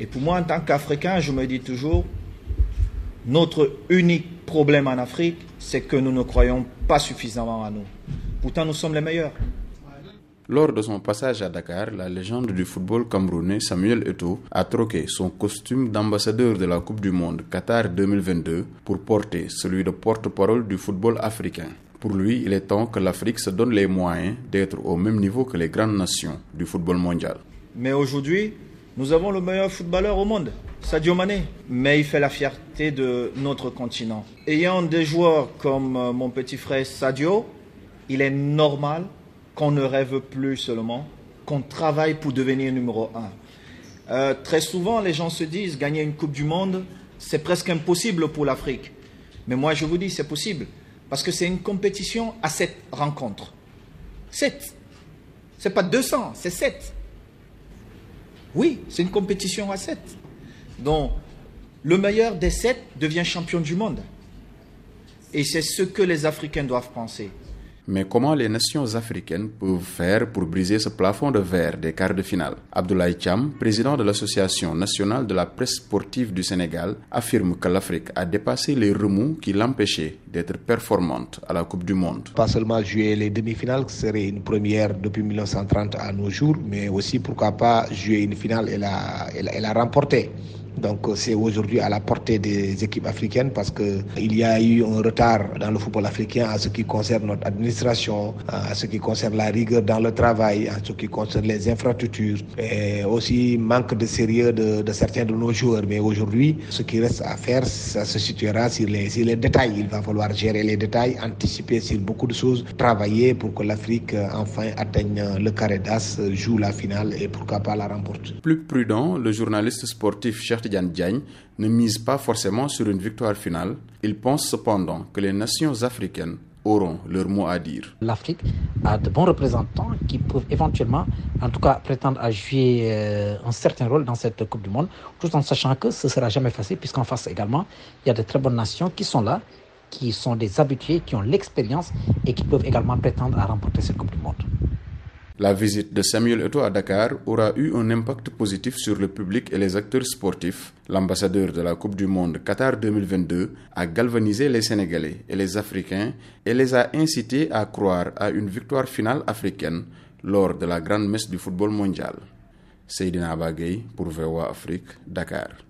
Et pour moi, en tant qu'Africain, je me dis toujours, notre unique problème en Afrique, c'est que nous ne croyons pas suffisamment à nous. Pourtant, nous sommes les meilleurs. Lors de son passage à Dakar, la légende du football camerounais Samuel Eto'o a troqué son costume d'ambassadeur de la Coupe du Monde Qatar 2022 pour porter celui de porte-parole du football africain. Pour lui, il est temps que l'Afrique se donne les moyens d'être au même niveau que les grandes nations du football mondial. Mais aujourd'hui, nous avons le meilleur footballeur au monde, Sadio Mané. Mais il fait la fierté de notre continent. Ayant des joueurs comme euh, mon petit frère Sadio, il est normal qu'on ne rêve plus seulement, qu'on travaille pour devenir numéro un. Euh, très souvent, les gens se disent gagner une Coupe du Monde, c'est presque impossible pour l'Afrique. Mais moi, je vous dis, c'est possible. Parce que c'est une compétition à sept rencontres. Sept. C'est pas 200, c'est sept. Oui, c'est une compétition à sept. Donc, le meilleur des sept devient champion du monde. Et c'est ce que les Africains doivent penser. Mais comment les nations africaines peuvent faire pour briser ce plafond de verre des quarts de finale? Abdoulaye Cham, président de l'Association nationale de la presse sportive du Sénégal, affirme que l'Afrique a dépassé les remous qui l'empêchaient d'être performante à la Coupe du Monde. Pas seulement jouer les demi-finales, ce serait une première depuis 1930 à nos jours, mais aussi pourquoi pas jouer une finale et la, et la remporter. Donc c'est aujourd'hui à la portée des équipes africaines parce qu'il y a eu un retard dans le football africain à ce qui concerne notre administration, à ce qui concerne la rigueur dans le travail, à ce qui concerne les infrastructures et aussi manque de sérieux de, certains de nos joueurs. Mais aujourd'hui, ce qui reste à faire, ça se situera sur les, détails. Il va falloir gérer les détails, anticiper sur beaucoup de choses, travailler pour que l'Afrique enfin atteigne le carré d'as, joue la finale et pourquoi pas la remporte. Plus prudent, le journaliste sportif Cheikh Ne mise pas forcément sur une victoire finale. Il pense cependant que les nations africaines auront leur mot à dire. L'Afrique a de bons représentants qui peuvent éventuellement, en tout cas, prétendre à jouer euh, un certain rôle dans cette Coupe du Monde, tout en sachant que ce sera jamais facile, puisqu'en face également, il y a de très bonnes nations qui sont là, qui sont des habitués, qui ont l'expérience et qui peuvent également prétendre à remporter cette Coupe du Monde. La visite de Samuel Eto'o à Dakar aura eu un impact positif sur le public et les acteurs sportifs. L'ambassadeur de la Coupe du Monde Qatar 2022 a galvanisé les Sénégalais et les Africains et les a incités à croire à une victoire finale africaine lors de la grande messe du football mondial. Seydina Bagay pour VOA Afrique, Dakar.